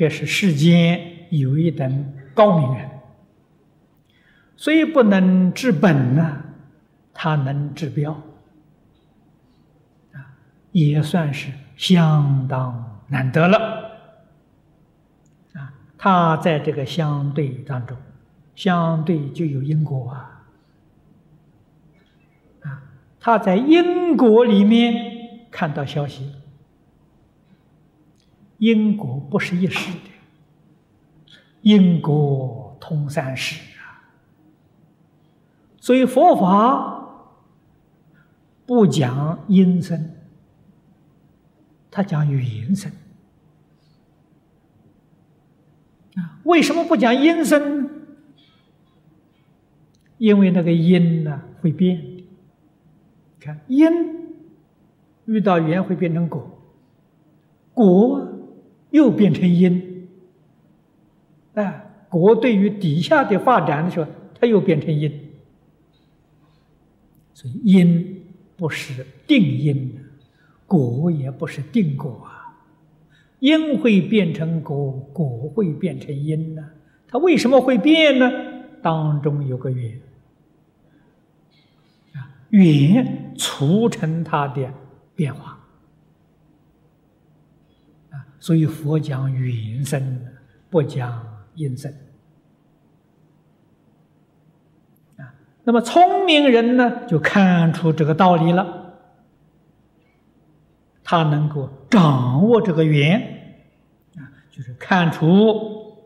这是世间有一等高明人，虽不能治本呢，他能治标，啊，也算是相当难得了。啊，他在这个相对当中，相对就有因果啊，啊，他在因果里面看到消息。因果不是一时的，因果通三世啊。所以佛法不讲因生，他讲缘生啊。为什么不讲因生？因为那个因呢会变的。看因遇到缘会变成果，果。又变成因，啊，果对于底下的发展的时候，它又变成因，所以因不是定因，果也不是定果啊，因会变成果，果会变成因呢？它为什么会变呢？当中有个缘，啊，缘促成它的变化。所以佛讲缘生，不讲因生。啊，那么聪明人呢，就看出这个道理了，他能够掌握这个缘，啊，就是看出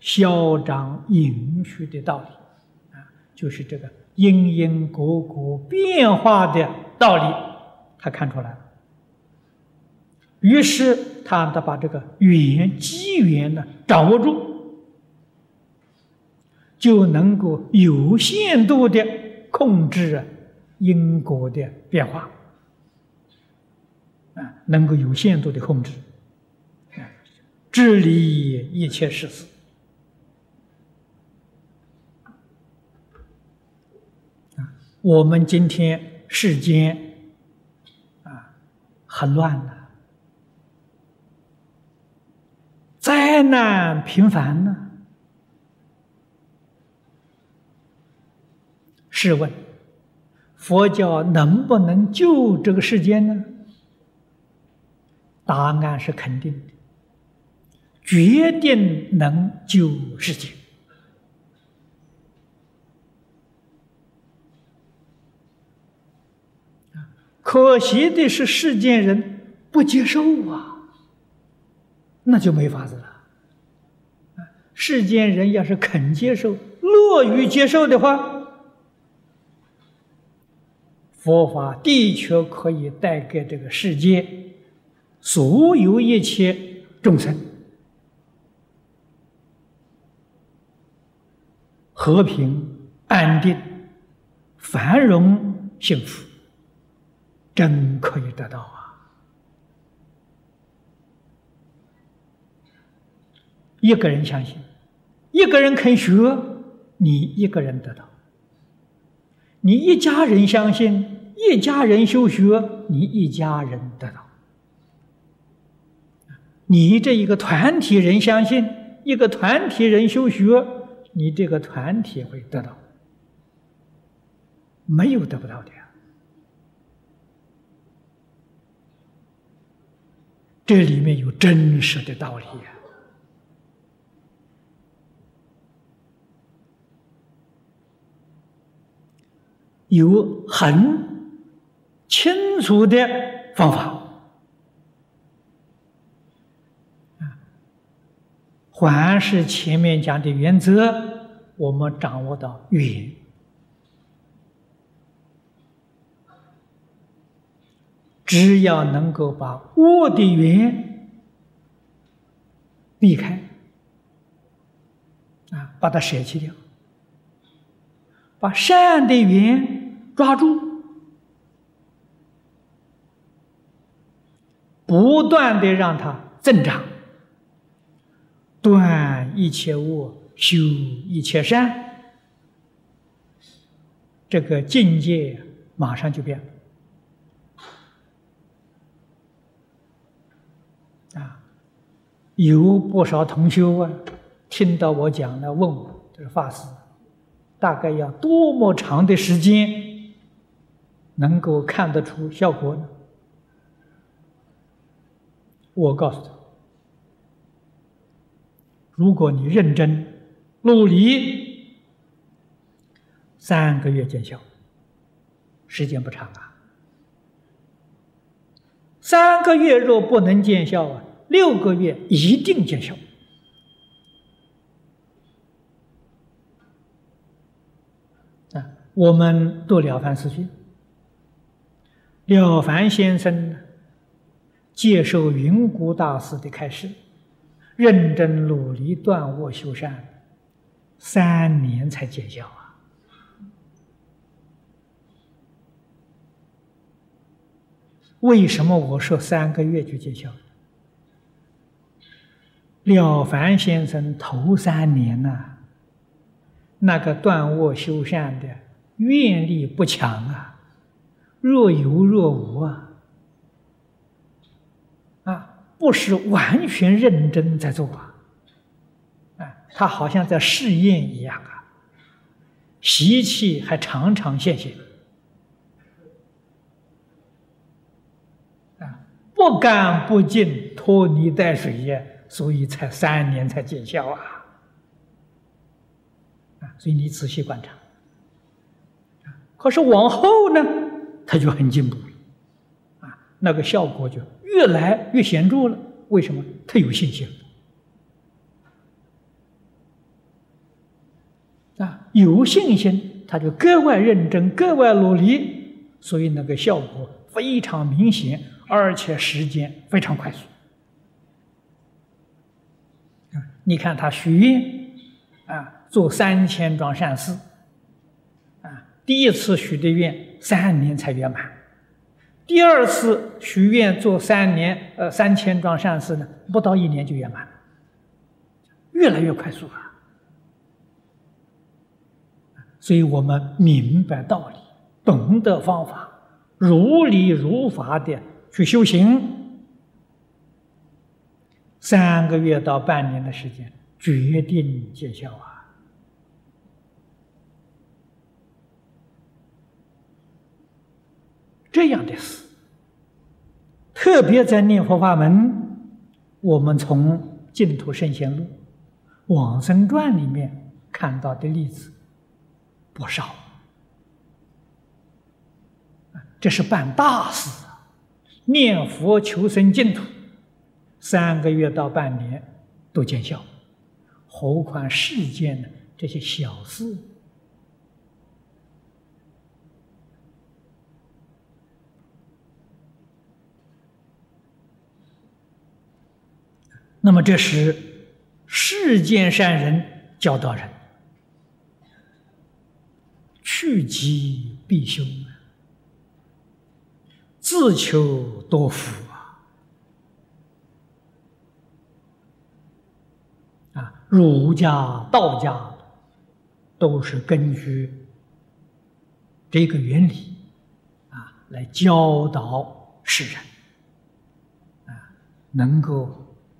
消长盈虚的道理，啊，就是这个因因果果变化的道理，他看出来了。于是，他得把这个缘机缘呢掌握住，就能够有限度的控制因果的变化，啊，能够有限度的控制，治理一切事事。啊，我们今天世间啊，很乱的。灾难频繁呢？试问，佛教能不能救这个世间呢？答案是肯定的，决定能救世界。可惜的是，世间人不接受啊。那就没法子了。世间人要是肯接受、乐于接受的话，佛法的确可以带给这个世界所有一切众生和平、安定、繁荣、幸福，真可以得到啊！一个人相信，一个人肯学，你一个人得到；你一家人相信，一家人修学，你一家人得到；你这一个团体人相信，一个团体人修学，你这个团体会得到。没有得不到的呀，这里面有真实的道理呀。有很清楚的方法啊，还是前面讲的原则，我们掌握到缘，只要能够把恶的缘避开啊，把它舍弃掉，把善的缘。抓住，不断的让它增长，断一切恶，修一切善，这个境界马上就变了。啊，有不少同修啊，听到我讲了，问我这个法师，大概要多么长的时间能够看得出效果呢？我告诉他，如果你认真努力，三个月见效，时间不长啊。三个月若不能见效啊，六个月一定见效。啊，我们读《了凡四训》，了凡先生接受云谷大师的开示，认真努力断卧修善，三年才见效啊。为什么我说三个月就见效？了凡先生头三年呐，那个断卧修善的愿力不强啊，若有若无啊，啊，不是完全认真在做啊，啊，他好像在试验一样啊，习气还常常现现。不干不净，拖泥带水呀，所以才三年才见效啊！啊，所以你仔细观察。可是往后呢，他就很进步了，啊，那个效果就越来越显著了。为什么？他有信心啊，有信心，他就格外认真，格外努力，所以那个效果非常明显。而且时间非常快速，你看他许愿啊，做三千桩善事，第一次许的愿三年才圆满，第二次许愿做三年呃三千桩善事呢，不到一年就圆满，越来越快速啊！所以我们明白道理，懂得方法，如理如法的。去修行，三个月到半年的时间，决定见效啊！这样的事，特别在念佛法门，我们从《净土圣贤录》《往生传》里面看到的例子不少，这是办大事。念佛求生净土，三个月到半年都见效，何况世间的这些小事？那么这是世间善人教导人，趋吉避凶。自求多福啊！啊，儒家、道家都是根据这个原理啊来教导世人啊，能够